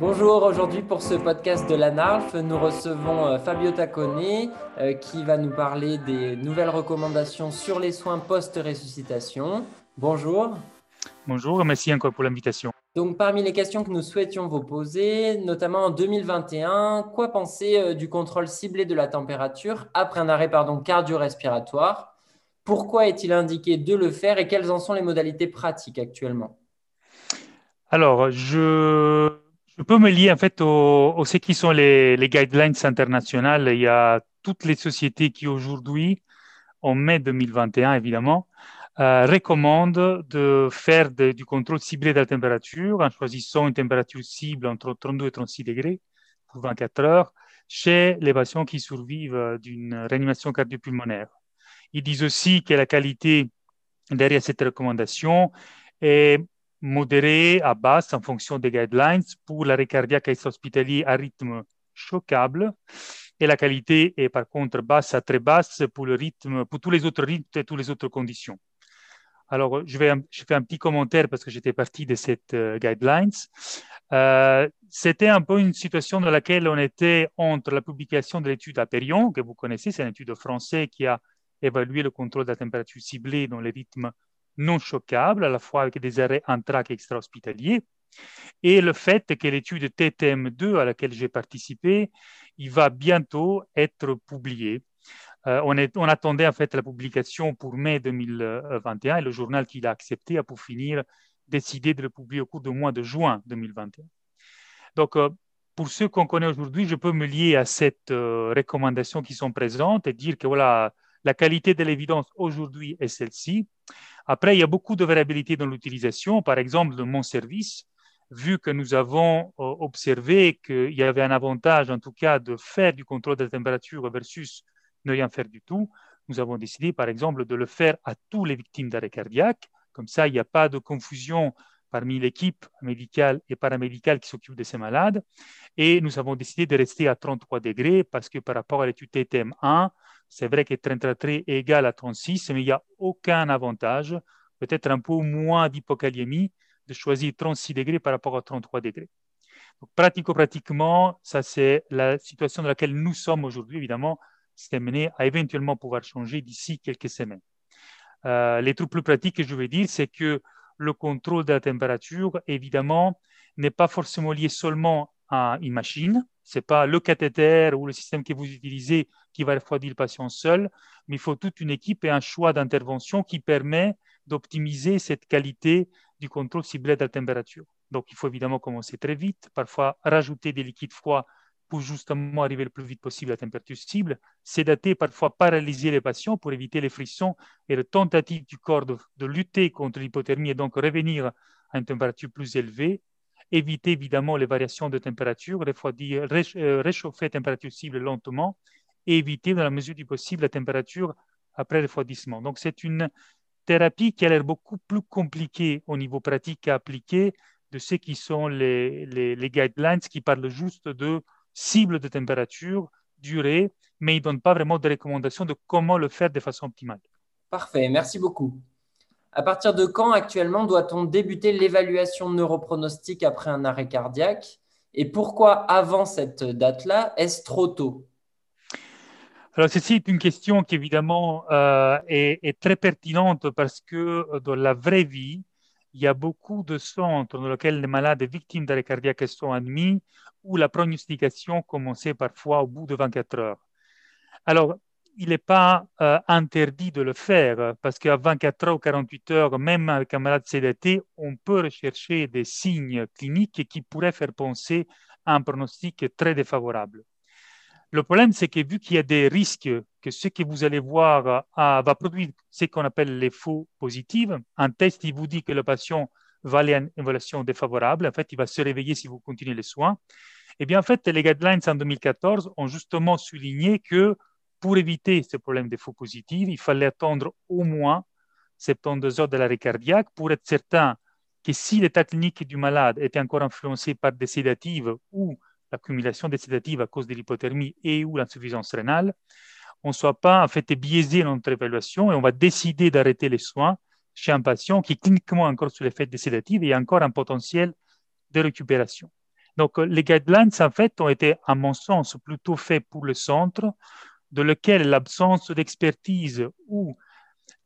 Bonjour, aujourd'hui pour ce podcast de la NARF, nous recevons euh, Fabio Taccone euh, qui va nous parler des nouvelles recommandations sur les soins post-ressuscitation. Bonjour. Bonjour, merci encore pour l'invitation. Donc parmi les questions que nous souhaitions vous poser, notamment en 2021, quoi penser euh, du contrôle ciblé de la température après un arrêt cardio-respiratoire? Pourquoi est-il indiqué de le faire et quelles en sont les modalités pratiques actuellement? Alors, je je peux me lier en fait au, ce qui sont les, guidelines internationales. Il y a toutes les sociétés qui aujourd'hui, en mai 2021 évidemment, euh, recommandent de faire du contrôle ciblé de la température en choisissant une température cible entre 32 et 36 degrés pour 24 heures chez les patients qui survivent d'une réanimation cardiopulmonaire. Ils disent aussi que la qualité derrière cette recommandation est modéré à basse en fonction des guidelines pour l'arrêt cardiaque extra-hospitalier à rythme choquable. Et la qualité est par contre basse à très basse pour, le rythme, pour tous les autres rythmes et toutes les autres conditions. Alors, je, vais, je fais un petit commentaire parce que j'étais parti de cette euh, guidelines. Euh, c'était un peu une situation dans laquelle on était entre la publication de l'étude Aperion, que vous connaissez, c'est une étude française qui a évalué le contrôle de la température ciblée dans les rythmes non choquable, à la fois avec des arrêts intrac et extra-hospitaliers. Et le fait que l'étude TTM2 à laquelle j'ai participé, il va bientôt être publié. Euh, on, attendait en fait la publication pour mai 2021 et le journal qui l'a accepté a pour finir décidé de le publier au cours du mois de juin 2021. Donc, euh, pour ceux qu'on connaît aujourd'hui, je peux me lier à cette euh, recommandation qui sont présentes et dire que voilà, la qualité de l'évidence aujourd'hui est celle-ci. Après, il y a beaucoup de variabilité dans l'utilisation. Par exemple, de mon service, vu que nous avons euh, observé qu'il y avait un avantage, en tout cas, de faire du contrôle de la température versus ne rien faire du tout, nous avons décidé, par exemple, de le faire à tous les victimes d'arrêt cardiaque. Comme ça, il n'y a pas de confusion parmi l'équipe médicale et paramédicale qui s'occupe de ces malades. Et nous avons décidé de rester à 33 degrés parce que par rapport à l'étude TTM1, c'est vrai que 33 est égal à 36, mais il n'y a aucun avantage, peut-être un peu moins d'hypokaliémie, de choisir 36 degrés par rapport à 33 degrés. pratico-pratiquement, ça c'est la situation dans laquelle nous sommes aujourd'hui, évidemment, c'est mené à éventuellement pouvoir changer d'ici quelques semaines. Euh, les trucs plus pratiques que je veux dire, c'est que le contrôle de la température, évidemment, n'est pas forcément lié seulement à une machine, ce n'est pas le cathéter ou le système que vous utilisez qui va refroidir le patient seul, mais il faut toute une équipe et un choix d'intervention qui permet d'optimiser cette qualité du contrôle ciblé de la température. Donc, il faut évidemment commencer très vite, parfois rajouter des liquides froids pour justement arriver le plus vite possible à la température cible, sédater, parfois paralyser les patients pour éviter les frissons et la tentative du corps de lutter contre l'hypothermie et donc revenir à une température plus élevée éviter évidemment les variations de température, refroidir, euh, réchauffer température cible lentement et éviter dans la mesure du possible la température après refroidissement. Donc c'est une thérapie qui a l'air beaucoup plus compliquée au niveau pratique à appliquer de ce qui sont les, les, guidelines qui parlent juste de cible de température, durée, mais ils ne donnent pas vraiment de recommandations de comment le faire de façon optimale. Parfait, merci beaucoup. À partir de quand actuellement doit-on débuter l'évaluation neuropronostique après un arrêt cardiaque? Et pourquoi avant cette date-là Est-ce trop tôt? Alors, ceci est une question qui évidemment euh, est, très pertinente parce que euh, dans la vraie vie, il y a beaucoup de centres dans lesquels les malades victimes d'arrêt cardiaque sont admis où la pronostication commençait parfois au bout de 24 heures. Alors, il n'est pas euh, interdit de le faire parce qu'à 24 heures ou 48 heures, même avec un malade sédaté, on peut rechercher des signes cliniques qui pourraient faire penser à un pronostic très défavorable. Le problème, c'est que vu qu'il y a des risques que ce que vous allez voir euh, va produire ce qu'on appelle les faux positifs, un test, il vous dit que le patient va aller une évaluation défavorable, en fait, il va se réveiller si vous continuez les soins. Eh bien, en fait, les guidelines en 2014 ont justement souligné que pour éviter ce problème de faux positifs, il fallait attendre au moins 72 heures de l'arrêt cardiaque pour être certain que si l'état clinique du malade était encore influencé par des sédatives ou l'accumulation des sédatives à cause de l'hypothermie et ou l'insuffisance rénale, on ne soit pas en fait biaisé dans notre évaluation et on va décider d'arrêter les soins chez un patient qui est cliniquement encore sous l'effet des sédatives et a encore un potentiel de récupération. Donc, les guidelines, en fait, ont été, à mon sens, plutôt faits pour le centre, de lequel l'absence d'expertise ou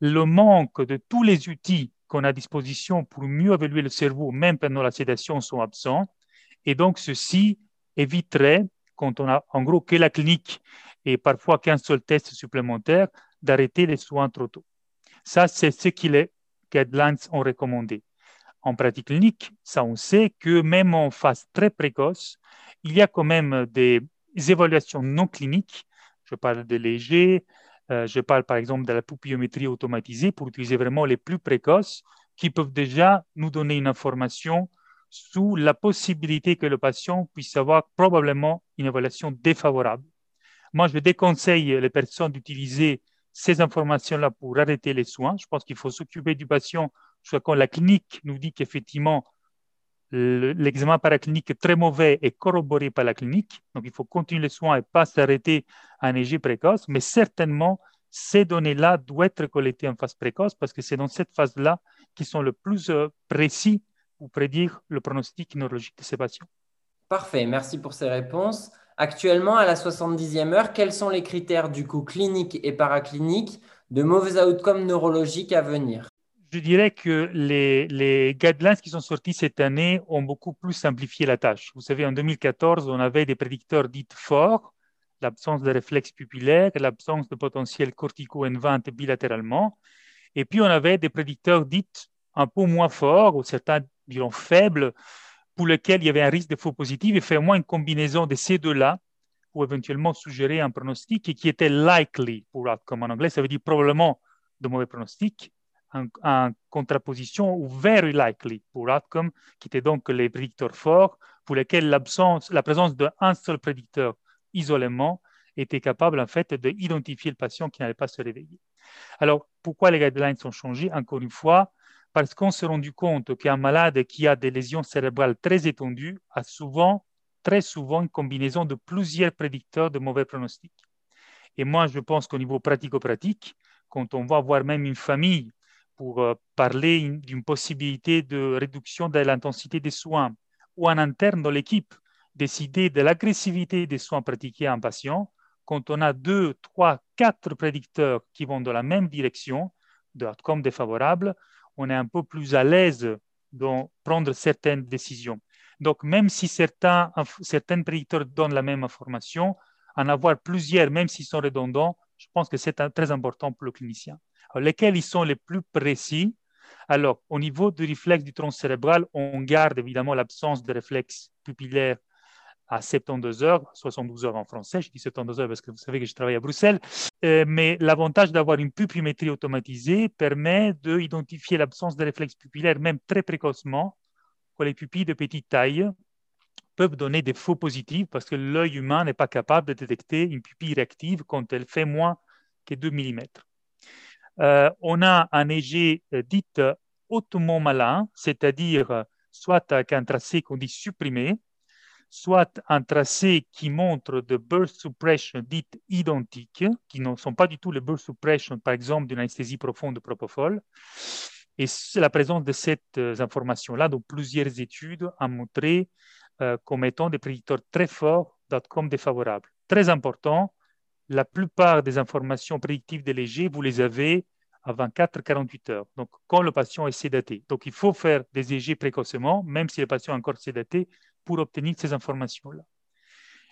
le manque de tous les outils qu'on a à disposition pour mieux évaluer le cerveau, même pendant la sédation, sont absents. Et donc, ceci éviterait, quand on a en gros que la clinique et parfois qu'un seul test supplémentaire, d'arrêter les soins trop tôt. Ça, c'est ce que les guidelines ont recommandé. En pratique clinique, ça, on sait que même en phase très précoce, il y a quand même des évaluations non cliniques. Je parle de léger, euh, je parle par exemple de la pupillométrie automatisée pour utiliser vraiment les plus précoces qui peuvent déjà nous donner une information sous la possibilité que le patient puisse avoir probablement une évaluation défavorable. Moi, je déconseille les personnes d'utiliser ces informations-là pour arrêter les soins. Je pense qu'il faut s'occuper du patient soit quand la clinique nous dit qu'effectivement l'examen paraclinique est très mauvais et corroboré par la clinique. Donc, il faut continuer les soins et pas s'arrêter à un EG précoce. Mais certainement, ces données-là doivent être collectées en phase précoce parce que c'est dans cette phase-là qui sont le plus euh, précis pour prédire le pronostic neurologique de ces patients. Parfait, merci pour ces réponses. Actuellement, à la 70e heure, quels sont les critères du coup cliniques et paracliniques de mauvais outcomes neurologiques à venir? Je dirais que les, guidelines qui sont sortis cette année ont beaucoup plus simplifié la tâche. Vous savez, en 2014, on avait des prédicteurs dits forts, l'absence de réflexe pupillaire, l'absence de potentiel cortico-N20 bilatéralement. Et puis, on avait des prédicteurs dits un peu moins forts, ou certains diront faibles, pour lesquels il y avait un risque de faux positif, et faire moins une combinaison de ces deux-là pour éventuellement suggérer un pronostic qui était likely pour outcome en anglais, ça veut dire probablement de mauvais pronostic, en, contraposition ou very likely pour outcome, qui était donc les prédicteurs forts, pour lesquels la présence d'un seul prédicteur isolément était capable en fait d'identifier le patient qui n'allait pas se réveiller. Alors, pourquoi les guidelines sont changés Encore une fois, parce qu'on s'est rendu compte qu'un malade qui a des lésions cérébrales très étendues a souvent, très souvent, une combinaison de plusieurs prédicteurs de mauvais pronostics. Et moi, je pense qu'au niveau pratico-pratique, quand on va voir même une famille pour euh, parler d'une possibilité de réduction de l'intensité des soins, ou en interne dans l'équipe, décider de l'agressivité des soins pratiqués à un patient, quand on a deux, trois, quatre prédicteurs qui vont dans la même direction, de outcome défavorable, on est un peu plus à l'aise de prendre certaines décisions. Donc, même si certains, certains prédicteurs donnent la même information, en avoir plusieurs, même s'ils sont redondants, je pense que c'est très important pour le clinicien. Lesquels ils sont les plus précis. Alors, au niveau du réflexe du tronc cérébral, on garde évidemment l'absence de réflexe pupillaire à 72 heures, 72 heures en français, je dis 72 heures parce que vous savez que je travaille à Bruxelles, euh, mais l'avantage d'avoir une pupillométrie automatisée permet d'identifier l'absence de réflexe pupillaire même très précocement, quand les pupilles de petite taille peuvent donner des faux positifs parce que l'œil humain n'est pas capable de détecter une pupille réactive quand elle fait moins que 2 mm. Euh, on a un EG euh, dit hautement malin, c'est-à-dire soit un tracé qu'on dit supprimé, soit un tracé qui montre de burst suppression dites identiques, qui ne sont pas du tout les burst suppression, par exemple, d'une anesthésie profonde de propofol. Et la présence de cette euh, information-là, dans plusieurs études, a montré euh, comme étant des prédicteurs très forts d'outcomes défavorables. Très important, la plupart des informations prédictives des légers, vous les avez à 24-48 heures. Donc, quand le patient est sédaté. Donc, il faut faire des EG précocement, même si le patient est encore sédaté, pour obtenir ces informations-là.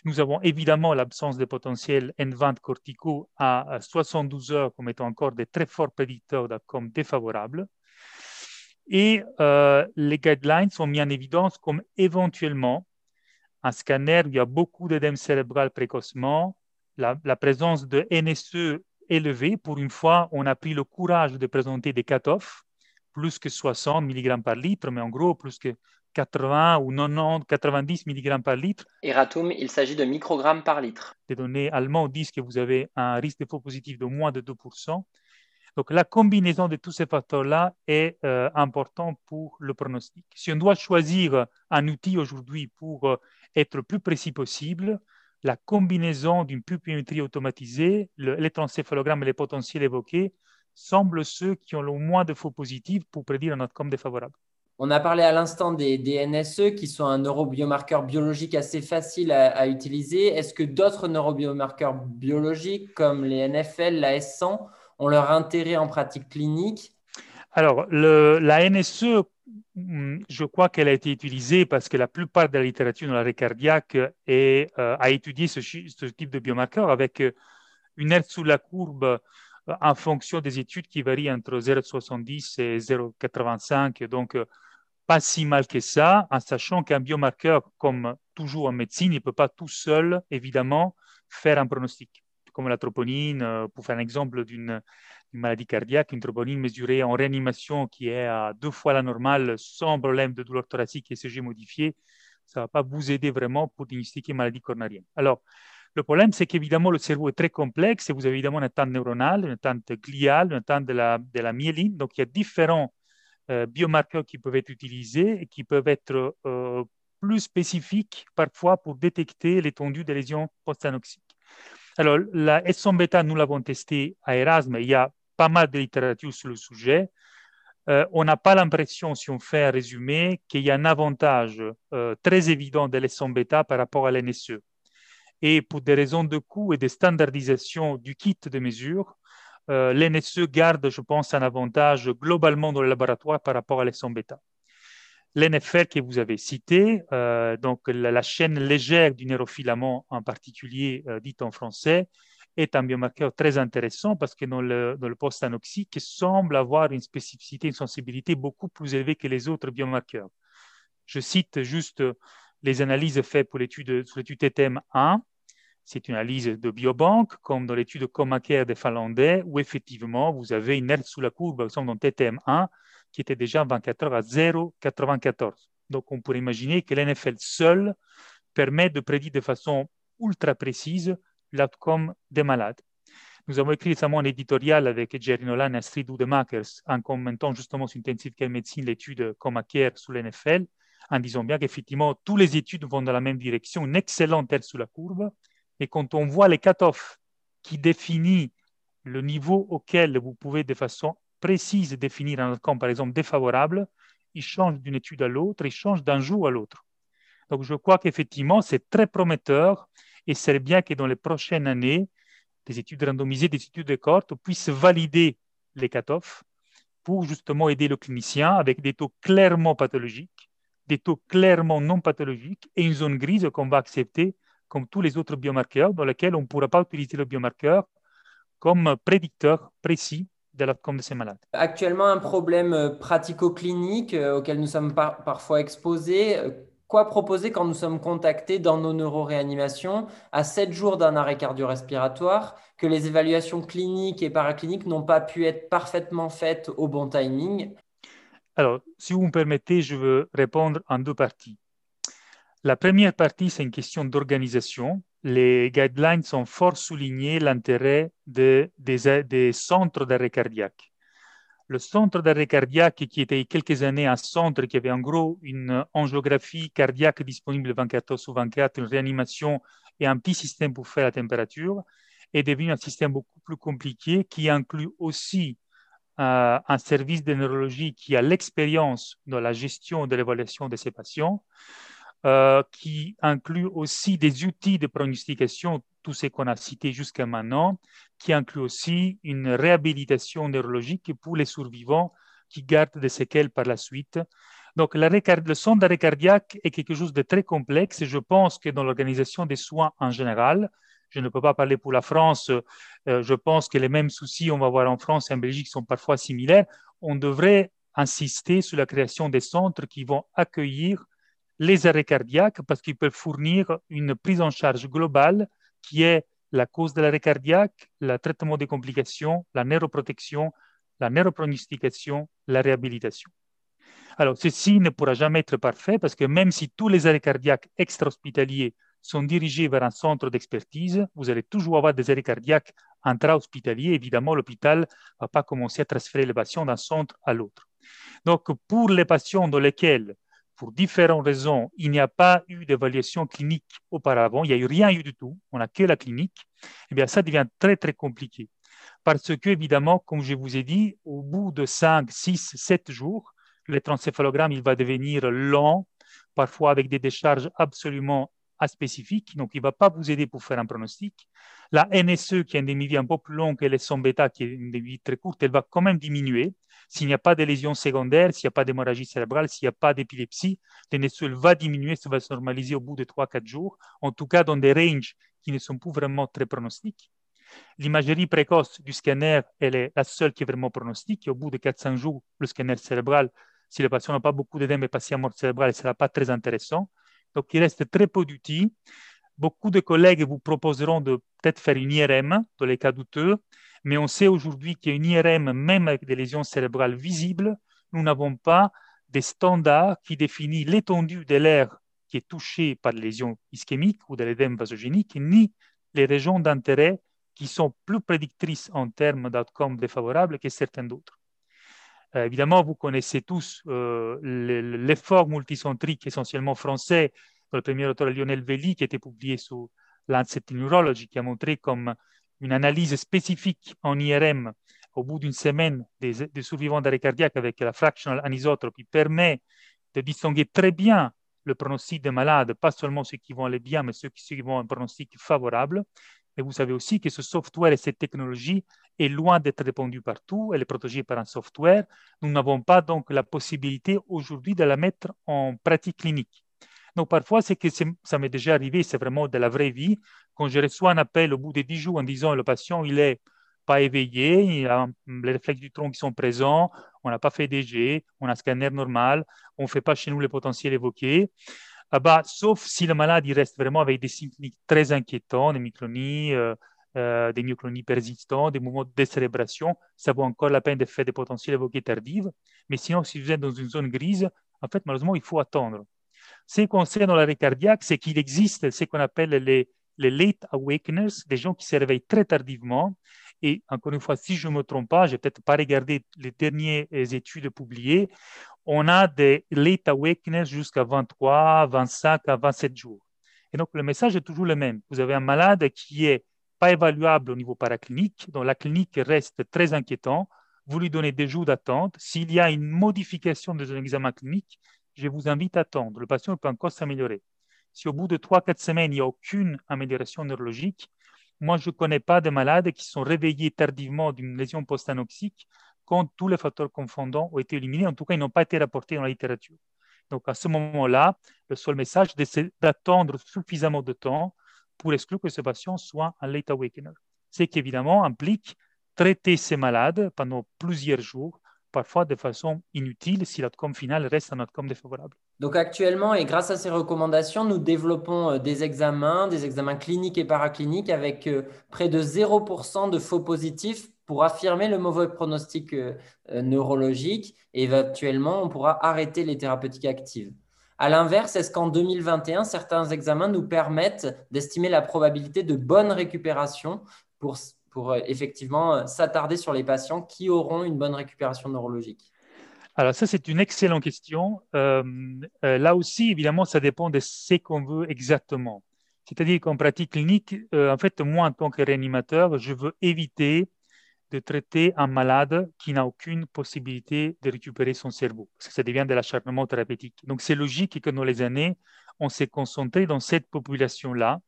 Nous avons évidemment l'absence de potentiel N20 corticaux à 72 heures comme étant encore des très forts prédicteurs d'outcomes défavorables. Et euh, les guidelines sont mis en évidence comme éventuellement un scanner où il y a beaucoup d'édème cérébral précocement, la, la, présence de NSE élevé. Pour une fois, on a pris le courage de présenter des cut-offs, plus que 60 mg par litre, mais en gros, plus que 80 ou 90, 90 mg par litre. Eratum, il s'agit de microgrammes par litre. Les données allemandes disent que vous avez un risque de faux positif de moins de 2%. Donc la combinaison de tous ces facteurs-là est euh, importante pour le pronostic. Si on doit choisir un outil aujourd'hui pour euh, être le plus précis possible, la combinaison d'une pupillométrie automatisée, l'électroencéphalogramme et les potentiels évoqués semblent ceux qui ont le moins de faux positifs pour prédire un outcome défavorable. On a parlé à l'instant des, NSE qui sont un neurobiomarqueur biologique assez facile à, utiliser. Est-ce que d'autres neurobiomarqueurs biologiques comme les NFL, la S100 ont leur intérêt en pratique clinique? Alors, la NSE, je crois qu'elle a été utilisée parce que la plupart de la littérature dans l'arrêt cardiaque euh, a étudié ce, type de biomarqueur avec euh, une aire sous la courbe en fonction des études qui varient entre 0,70 et 0,85. Donc, euh, pas si mal que ça, en sachant qu'un biomarqueur, comme toujours en médecine, il ne peut pas tout seul, évidemment, faire un pronostic. Comme la troponine, euh, pour faire un exemple d'une maladie cardiaque, une troponine mesurée en réanimation qui est à deux fois la normale sans problème de douleur thoracique et CG modifié, ça ne va pas vous aider vraiment pour diagnostiquer maladie coronarienne. Alors, le problème, c'est qu'évidemment, le cerveau est très complexe et vous avez évidemment une attente neuronale, une attente gliale, une attente de la, de la myéline. Donc, il y a différents euh, biomarqueurs qui peuvent être utilisés et qui peuvent être euh, plus spécifiques parfois pour détecter l'étendue des lésions post-anoxiques. Alors, la S1 bêta, nous l'avons testé à Erasme. Il y a pas mal de littérature sur le sujet. Euh, on n'a pas l'impression, si on fait un résumé, qu'il y a un avantage très évident de l'S1 bêta par rapport à l'NSE. Et pour des raisons de coût et de standardisation du kit de mesure, euh, l'NSE garde, je pense, un avantage globalement dans le laboratoire par rapport à l'ESON bêta. L'NFR que vous avez cité, euh, donc la, chaîne légère du neurofilament en particulier, euh, dite en français, est un biomarqueur très intéressant parce que dans le, dans le post-anoxique, semble avoir une spécificité, une sensibilité beaucoup plus élevée que les autres biomarqueurs. Je cite juste les analyses faites pour l'étude, sur l'étude TTM1 c'est une analyse de biobanque, comme dans l'étude Comacare des Finlandais, où effectivement, vous avez une aire sous la courbe, par exemple dans TTM1, qui était déjà 24 heures à 0,94. Donc, on pourrait imaginer que l'NFL seul permet de prédire de façon ultra précise l'outcome des malades. Nous avons écrit récemment un éditorial avec Jerry Nolan et Astrid Udemakers en commentant justement sur Intensive Care Medicine l'étude Comacare sous l'NFL, en disant bien qu'effectivement, toutes les études vont dans la même direction, une excellente aire sous la courbe, et quand on voit les cut-offs qui définissent le niveau auquel vous pouvez de façon précise définir un outcome, par exemple, défavorable, il change d'une étude à l'autre, il change d'un jour à l'autre. Donc, je crois qu'effectivement, c'est très prometteur et c'est bien que dans les prochaines années, des études randomisées, des études de cohorte puissent valider les cut-offs pour justement aider le clinicien avec des taux clairement pathologiques, des taux clairement non pathologiques et une zone grise qu'on va accepter comme tous les autres biomarqueurs, dans lesquels on ne pourra pas utiliser le biomarqueur comme prédicteur précis de l'outcome de ces malades. Actuellement, un problème euh, pratico-clinique euh, auquel nous sommes parfois exposés. Euh, quoi proposer quand nous sommes contactés dans nos neuroréanimations à 7 jours d'un arrêt cardio-respiratoire, que les évaluations cliniques et paracliniques n'ont pas pu être parfaitement faites au bon timing? Alors, si vous me permettez, je veux répondre en deux parties. La première partie, c'est une question d'organisation. Les guidelines ont fort souligné l'intérêt des, centres d'arrêt cardiaque. Le centre d'arrêt cardiaque, qui était il y a quelques années un centre qui avait en gros une angiographie cardiaque disponible 24 heures sur 24, une réanimation et un petit système pour faire la température, est devenu un système beaucoup plus compliqué qui inclut aussi euh, un service de neurologie qui a l'expérience dans la gestion de l'évaluation de ces patients, euh, qui inclut aussi des outils de pronostication, tous ces qu'on a cités jusqu'à maintenant, qui inclut aussi une réhabilitation neurologique pour les survivants qui gardent des séquelles par la suite. Donc, le son d'arrêt cardiaque est quelque chose de très complexe et je pense que dans l'organisation des soins en général, je ne peux pas parler pour la France, euh, je pense que les mêmes soucis on va voir en France et en Belgique sont parfois similaires. On devrait insister sur la création des centres qui vont accueillir les arrêts cardiaques parce qu'ils peuvent fournir une prise en charge globale qui est la cause de l'arrêt cardiaque, le traitement des complications, la neuroprotection, la neuropronostication, la réhabilitation. Alors, ceci ne pourra jamais être parfait parce que même si tous les arrêts cardiaques extra-hospitaliers sont dirigés vers un centre d'expertise, vous allez toujours avoir des arrêts cardiaques intra-hospitaliers. Évidemment, l'hôpital ne va pas commencer à transférer les patients d'un centre à l'autre. Donc, pour les patients dans lesquels pour différentes raisons, il n'y a pas eu d'évaluation clinique auparavant, il n'y a eu rien eu du tout, on n'a que la clinique, eh bien, ça devient très, très compliqué. Parce que, évidemment, comme je vous ai dit, au bout de 5, 6, 7 jours, l'électroencéphalogramme, il va devenir lent, parfois avec des décharges absolument aspécifiques, donc il ne va pas vous aider pour faire un pronostic. La NSE, qui a une demi-vie un peu plus longue que les son bêta, qui est une demi-vie très courte, elle va quand même diminuer. S'il n'y a pas de lésions secondaires, s'il n'y a pas d'hémorragie cérébrale, s'il n'y a pas d'épilepsie, la NSE va diminuer, ça va se normaliser au bout de 3-4 jours, en tout cas dans des ranges qui ne sont plus vraiment très pronostiques. L'imagerie précoce du scanner, elle est la seule qui est vraiment pronostique. au bout de 4-5 jours, le scanner cérébral, si le patient n'a pas beaucoup d'œdème et patient mort cérébrale, ne sera pas très intéressant. Donc, il reste très peu d'outils. Beaucoup de collègues vous proposeront de peut-être faire une IRM dans les cas douteux, mais on sait aujourd'hui qu'une IRM, même avec des lésions cérébrales visibles, nous n'avons pas des standards qui définissent l'étendue de l'air qui est touché par les lésions ischémiques ou de l'édème vasogénique, ni les régions d'intérêt qui sont plus prédictrices en termes d'outcomes défavorables que certaines d'autres. Euh, évidemment, vous connaissez tous euh, l'effort multicentrique essentiellement français le premier auteur Lionel Velli qui a été publié sur Lancet Neurology, qui a montré comme une analyse spécifique en IRM au bout d'une semaine des, survivants d'arrêt cardiaque avec la fractional anisotrope qui permet de distinguer très bien le pronostic des malades, pas seulement ceux qui vont aller bien, mais ceux qui vont un pronostic favorable. Mais vous savez aussi que ce software et cette technologie est loin d'être répandue partout, elle est protégée par un software. Nous n'avons pas donc la possibilité aujourd'hui de la mettre en pratique clinique. Donc parfois, c'est que ça m'est déjà arrivé, c'est vraiment de la vraie vie, quand je reçois un appel au bout de 10 jours en disant le patient, il est pas éveillé, il a les réflexes du tronc qui sont présents, on n'a pas fait DG, on a un scanner normal, on ne fait pas chez nous les potentiels évoqués. Ah bah, sauf si le malade il reste vraiment avec des signes très inquiétants, des myoclonies, euh, euh, des myoclonies persistants, des mouvements de décérébration, ça vaut encore la peine de faire des potentiels évoqués tardives. Mais sinon, si vous êtes dans une zone grise, en fait, malheureusement, il faut attendre. Ce qu'on sait dans l'arrêt cardiaque, c'est qu'il existe ce qu'on appelle les, les late awakeners, des gens qui se réveillent très tardivement. Et encore une fois, si je ne me trompe pas, je n'ai peut-être pas regardé les dernières études publiées, on a des late awakeners jusqu'à 23, 25 à 27 jours. Et donc, le message est toujours le même. Vous avez un malade qui est pas évaluable au niveau paraclinique, dont la clinique reste très inquiétant. Vous lui donnez des jours d'attente. S'il y a une modification de son examen clinique, je vous invite à attendre. Le patient peut encore s'améliorer. Si au bout de 3-4 semaines, il n'y a aucune amélioration neurologique, moi, je ne connais pas de malades qui sont réveillés tardivement d'une lésion post-anoxique quand tous les facteurs confondants ont été éliminés. En tout cas, ils n'ont pas été rapportés dans la littérature. Donc, à ce moment-là, le seul message, c'est d'attendre suffisamment de temps pour exclure que ce patient soit un late awakener. Ce qui, évidemment, implique traiter ces malades pendant plusieurs jours, parfois de façon inutile si l'outcome final reste un outcome défavorable. Donc actuellement, et grâce à ces recommandations, nous développons euh, des examens, des examens cliniques et paracliniques avec euh, près de 0% de faux positifs pour affirmer le mauvais pronostic euh, neurologique et éventuellement on pourra arrêter les thérapeutiques actives. À l'inverse, est-ce qu'en 2021, certains examens nous permettent d'estimer la probabilité de bonne récupération pour, pour effectivement s'attarder sur les patients qui auront une bonne récupération neurologique? Alors ça, c'est une excellente question. Euh, euh, là aussi, évidemment, ça dépend de ce qu'on veut exactement. C'est-à-dire qu'en pratique clinique, euh, en fait, moi, en tant que réanimateur, je veux éviter de traiter un malade qui n'a aucune possibilité de récupérer son cerveau, parce que ça devient de l'acharnement thérapeutique. Donc, c'est logique que dans les années, on s'est concentré dans cette population-là,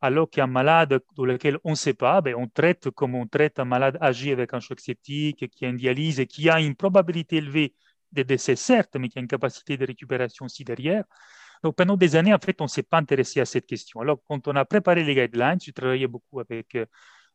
alors qu'un malade dans lequel on ne sait pas, ben, on traite comme on traite un malade âgé avec un choc septique, qui a une dialyse et qui a une probabilité élevée des décès, certes, mais qui a une capacité de récupération aussi derrière. Donc, pendant des années, en fait, on ne s'est pas intéressé à cette question. Alors, quand on a préparé les guidelines, j'ai travaillé beaucoup avec euh,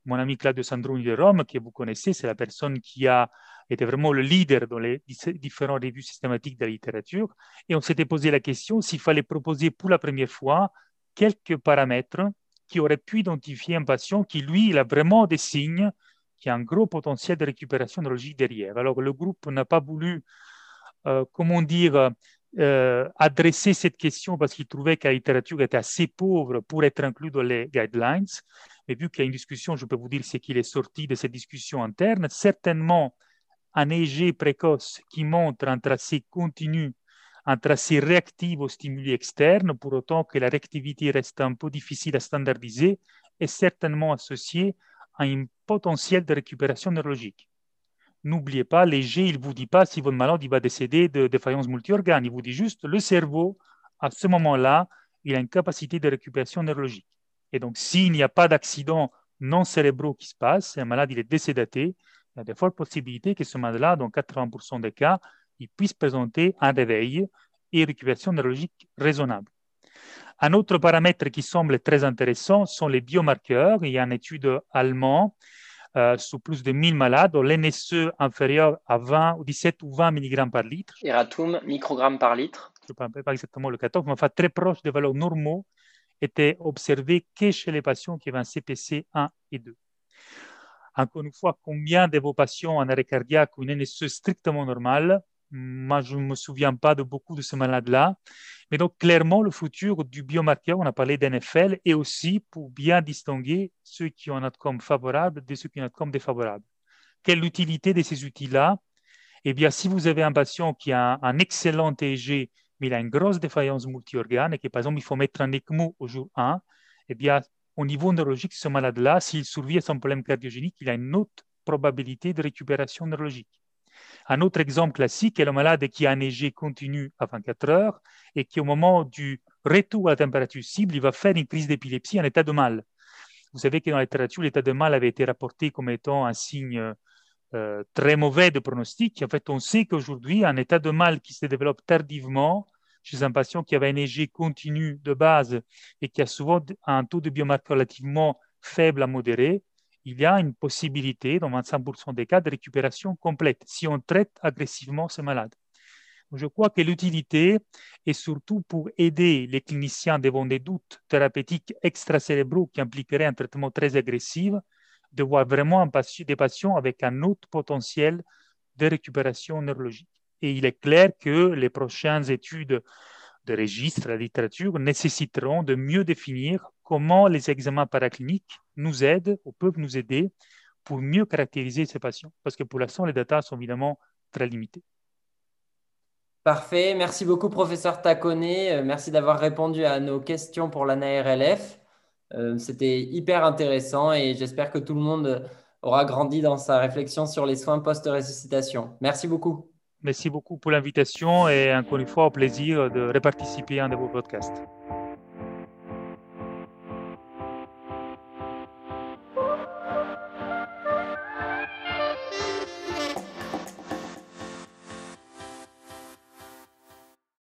mon ami Claudio Sandroni de Rome, que vous connaissez, c'est la personne qui a été vraiment le leader dans les différentes revues systématiques de la littérature. Et on s'était posé la question s'il fallait proposer pour la première fois quelques paramètres qui auraient pu identifier un patient qui, lui, a vraiment des signes, qui a un gros potentiel de récupération neurologique derrière. Alors, le groupe n'a pas voulu comment dire, euh, adresser cette question parce qu'il trouvait que la littérature était assez pauvre pour être inclus dans les guidelines. Mais vu qu'il y a une discussion, je peux vous dire ce qu'il est sorti de cette discussion interne. Certainement, un EG précoce qui montre un tracé continu, un tracé réactif aux stimuli externes, pour autant que la réactivité reste un peu difficile à standardiser, est certainement associé à un potentiel de récupération neurologique. N'oubliez pas, léger, il ne vous dit pas si votre malade il va décéder de défaillance multi-organes. Il vous dit juste le cerveau, à ce moment-là, il a une capacité de récupération neurologique. Et donc, s'il n'y a pas d'accident non cérébraux qui se passe, un malade il est décédaté, il y a de fortes possibilités que ce malade-là, dans 80% des cas, il puisse présenter un réveil et récupération neurologique raisonnable. Un autre paramètre qui semble très intéressant sont les biomarqueurs. Il y a une étude allemande euh, sur plus de 1000 malades, l'NSE inférieur à 20, 17 ou 20 mg par litre. Eratum, microgrammes par litre. Je ne sais pas exactement le 14, mais enfin très proche des valeurs normaux, était observé que chez les patients qui avaient un CPC 1 et 2. Encore une fois, combien de vos patients en arrêt cardiaque ou une NSE strictement normale Moi, je ne me souviens pas de beaucoup de ces malades-là. Mais donc, clairement, le futur du biomarqueur, on a parlé d'NFL, et aussi pour bien distinguer ceux qui ont un outcome favorable de ceux qui ont un outcome défavorable. Quelle l'utilité de ces outils-là? Eh bien, si vous avez un patient qui a un excellent TG, mais il a une grosse défaillance multi-organe et que, par exemple, il faut mettre un ECMO au jour 1, eh bien, au niveau neurologique, ce malade-là, s'il survit à son problème cardiogénique, il a une autre probabilité de récupération neurologique. Un autre exemple classique est le malade qui a EG continu à 24 heures et qui, au moment du retour à la température cible, il va faire une crise d'épilepsie en état de mal. Vous savez que dans la littérature, l'état de mal avait été rapporté comme étant un signe euh, très mauvais de pronostic. En fait, on sait qu'aujourd'hui, un état de mal qui se développe tardivement chez un patient qui avait un EG continu de base et qui a souvent un taux de biomarqueur relativement faible à modéré, il y a une possibilité, dans 25% des cas, de récupération complète si on traite agressivement ce malade. Je crois que l'utilité est surtout pour aider les cliniciens devant des doutes thérapeutiques extracérébraux qui impliqueraient un traitement très agressif, de voir vraiment des patients avec un autre potentiel de récupération neurologique. Et il est clair que les prochaines études de registre, la littérature, nécessiteront de mieux définir comment les examens paracliniques nous aident ou peuvent nous aider pour mieux caractériser ces patients. Parce que pour l'instant, les datas sont évidemment très limités. Parfait. Merci beaucoup, professeur Tacone. Euh, merci d'avoir répondu à nos questions pour l'ANA-RLF. Euh, c'était hyper intéressant et j'espère que tout le monde aura grandi dans sa réflexion sur les soins post-ressuscitation. Merci beaucoup. Merci beaucoup pour l'invitation et encore une fois, au plaisir de reparticiper à un de vos podcasts.